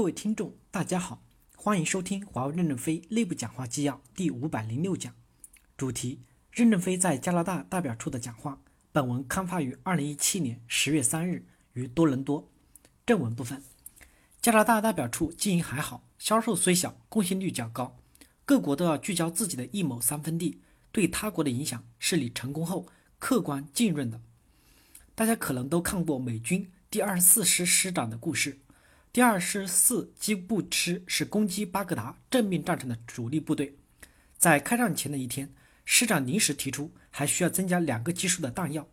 各位听众，大家好，欢迎收听华为任正非内部讲话纪要第五百零六讲，主题：任正非在加拿大代表处的讲话。本文刊发于二零一七年十月三日于多伦多。正文部分：加拿大代表处经营还好，销售虽小，贡献率较高。各国都要聚焦自己的一亩三分地，对他国的影响是你成功后客观浸润的。大家可能都看过美军第二十四师师长的故事。第二师四机步师是攻击巴格达正面战场的主力部队，在开战前的一天，师长临时提出还需要增加两个基数的弹药。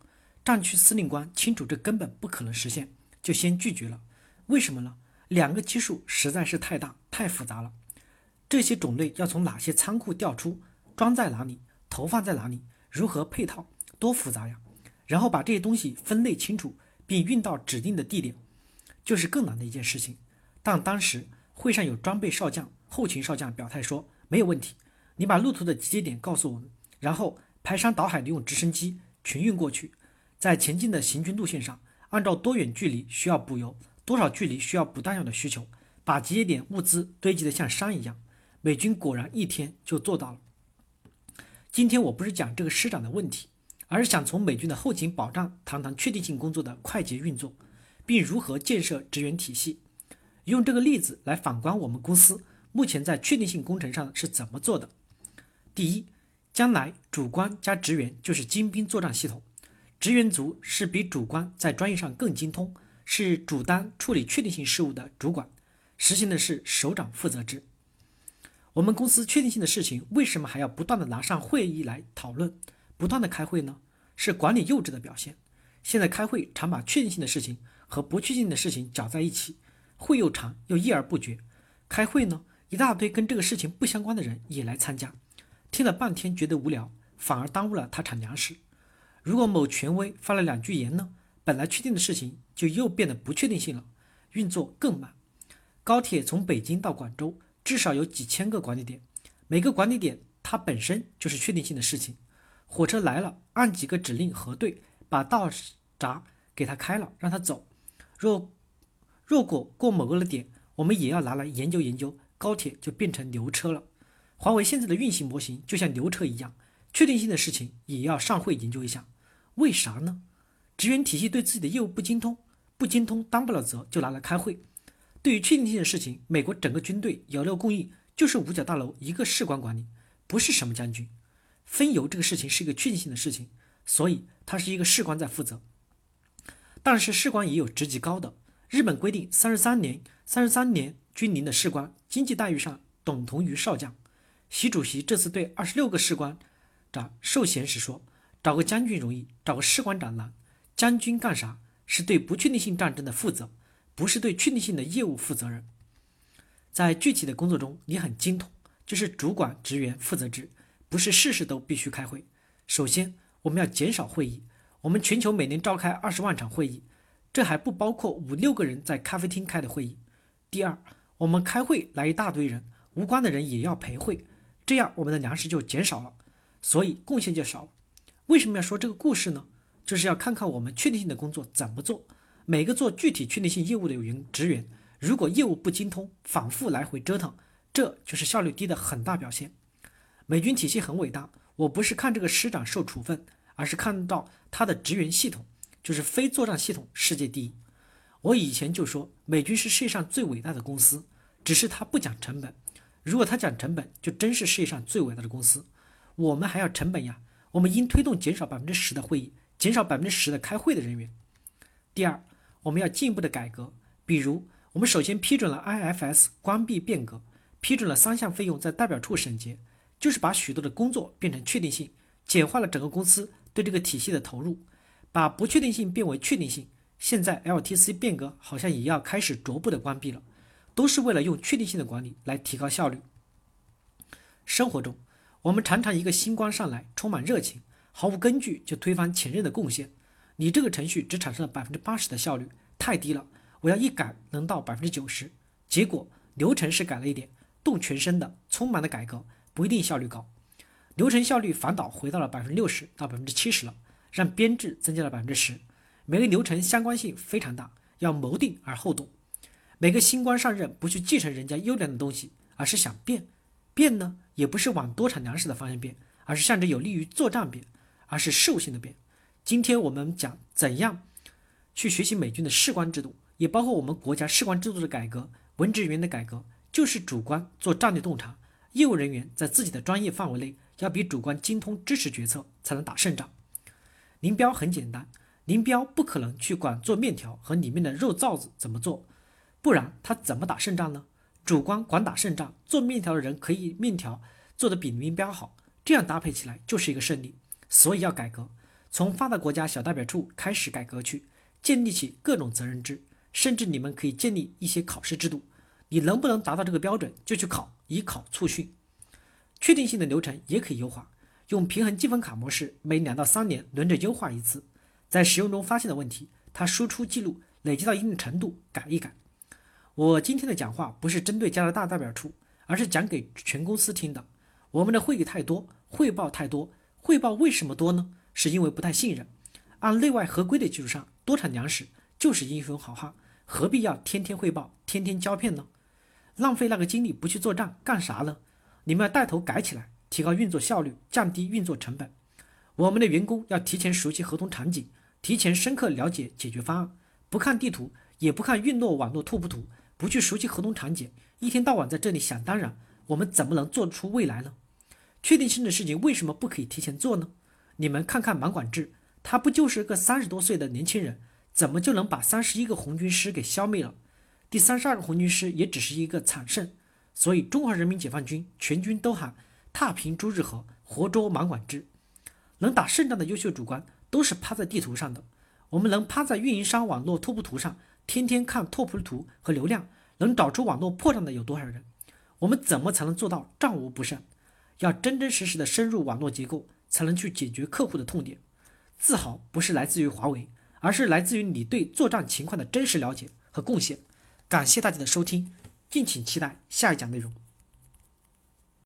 战区司令官清楚这根本不可能实现，就先拒绝了。为什么呢？两个基数实在是太大太复杂了，这些种类要从哪些仓库调出，装在哪里，投放在哪里，如何配套，多复杂呀！然后把这些东西分类清楚，并运到指定的地点。就是更难的一件事情，但当时会上有装备少将、后勤少将表态说没有问题，你把路途的集结点告诉我们，然后排山倒海的用直升机群运过去，在前进的行军路线上，按照多远距离需要补油、多少距离需要补弹药的需求，把集结点物资堆积的像山一样。美军果然一天就做到了。今天我不是讲这个师长的问题，而是想从美军的后勤保障谈谈确定性工作的快捷运作。并如何建设职员体系？用这个例子来反观我们公司目前在确定性工程上是怎么做的。第一，将来主观加职员就是精兵作战系统，职员组是比主观在专业上更精通，是主单处理确定性事务的主管，实行的是首长负责制。我们公司确定性的事情为什么还要不断的拿上会议来讨论，不断的开会呢？是管理幼稚的表现。现在开会常把确定性的事情。和不确定的事情搅在一起，会又长又议而不决。开会呢，一大堆跟这个事情不相关的人也来参加，听了半天觉得无聊，反而耽误了他产粮食。如果某权威发了两句言呢，本来确定的事情就又变得不确定性了，运作更慢。高铁从北京到广州至少有几千个管理点，每个管理点它本身就是确定性的事情。火车来了，按几个指令核对，把道闸给他开了，让他走。若若果过某个的点，我们也要拿来研究研究，高铁就变成牛车了。华为现在的运行模型就像牛车一样，确定性的事情也要上会研究一下。为啥呢？职员体系对自己的业务不精通，不精通担不了责，就拿来开会。对于确定性的事情，美国整个军队有料供应就是五角大楼一个士官管理，不是什么将军。分油这个事情是一个确定性的事情，所以他是一个士官在负责。但是士官也有职级高的。日本规定，三十三年、三十三年军龄的士官，经济待遇上等同于少将。习主席这次对二十六个士官长授衔时说：“找个将军容易，找个士官长难。将军干啥？是对不确定性战争的负责，不是对确定性的业务负责任。在具体的工作中，你很精通，就是主管职员负责制，不是事事都必须开会。首先，我们要减少会议。”我们全球每年召开二十万场会议，这还不包括五六个人在咖啡厅开的会议。第二，我们开会来一大堆人，无关的人也要陪会，这样我们的粮食就减少了，所以贡献就少了。为什么要说这个故事呢？就是要看看我们确定性的工作怎么做。每个做具体确定性业务的员职员，如果业务不精通，反复来回折腾，这就是效率低的很大表现。美军体系很伟大，我不是看这个师长受处分。而是看到他的职员系统，就是非作战系统世界第一。我以前就说美军是世界上最伟大的公司，只是他不讲成本。如果他讲成本，就真是世界上最伟大的公司。我们还要成本呀，我们应推动减少百分之十的会议，减少百分之十的开会的人员。第二，我们要进一步的改革，比如我们首先批准了 IFS 关闭变革，批准了三项费用在代表处审结，就是把许多的工作变成确定性，简化了整个公司。对这个体系的投入，把不确定性变为确定性。现在 LTC 变革好像也要开始逐步的关闭了，都是为了用确定性的管理来提高效率。生活中，我们常常一个新官上来，充满热情，毫无根据就推翻前任的贡献。你这个程序只产生了百分之八十的效率，太低了。我要一改能到百分之九十。结果流程是改了一点，动全身的匆忙的改革不一定效率高。流程效率反倒回到了百分之六十到百分之七十了，让编制增加了百分之十。每个流程相关性非常大，要谋定而后动。每个新官上任不去继承人家优良的东西，而是想变。变呢，也不是往多产粮食的方向变，而是向着有利于作战变，而是事务性的变。今天我们讲怎样去学习美军的士官制度，也包括我们国家士官制度的改革、文职人员的改革，就是主官做战略洞察，业务人员在自己的专业范围内要比主观精通知识决策，才能打胜仗。林彪很简单，林彪不可能去管做面条和里面的肉臊子怎么做，不然他怎么打胜仗呢？主观管打胜仗，做面条的人可以面条做得比林彪好，这样搭配起来就是一个胜利。所以要改革，从发达国家小代表处开始改革去，建立起各种责任制，甚至你们可以建立一些考试制度。你能不能达到这个标准，就去考，以考促训。确定性的流程也可以优化，用平衡积分卡模式，每两到三年轮着优化一次，在使用中发现的问题，它输出记录累积到一定程度，改一改。我今天的讲话不是针对加拿大代表处，而是讲给全公司听的。我们的会议太多，汇报太多，汇报为什么多呢？是因为不太信任。按内外合规的基础上，多产粮食就是英雄好汉，何必要天天汇报、天天胶片呢？浪费那个精力不去作战干啥呢？你们要带头改起来，提高运作效率，降低运作成本。我们的员工要提前熟悉合同场景，提前深刻了解解决方案，不看地图，也不看运络网络拓扑图。不去熟悉合同场景，一天到晚在这里想当然，我们怎么能做出未来呢？确定性的事情为什么不可以提前做呢？你们看看满管制，他不就是个三十多岁的年轻人，怎么就能把三十一个红军师给消灭了？第三十二个红军师也只是一个惨胜。所以中华人民解放军全军都喊踏平朱日和，活捉满管制。能打胜仗的优秀主官都是趴在地图上的，我们能趴在运营商网络拓扑图上。天天看拓扑图和流量，能找出网络破绽的有多少人？我们怎么才能做到战无不胜？要真真实实的深入网络结构，才能去解决客户的痛点。自豪不是来自于华为，而是来自于你对作战情况的真实了解和贡献。感谢大家的收听，敬请期待下一讲内容。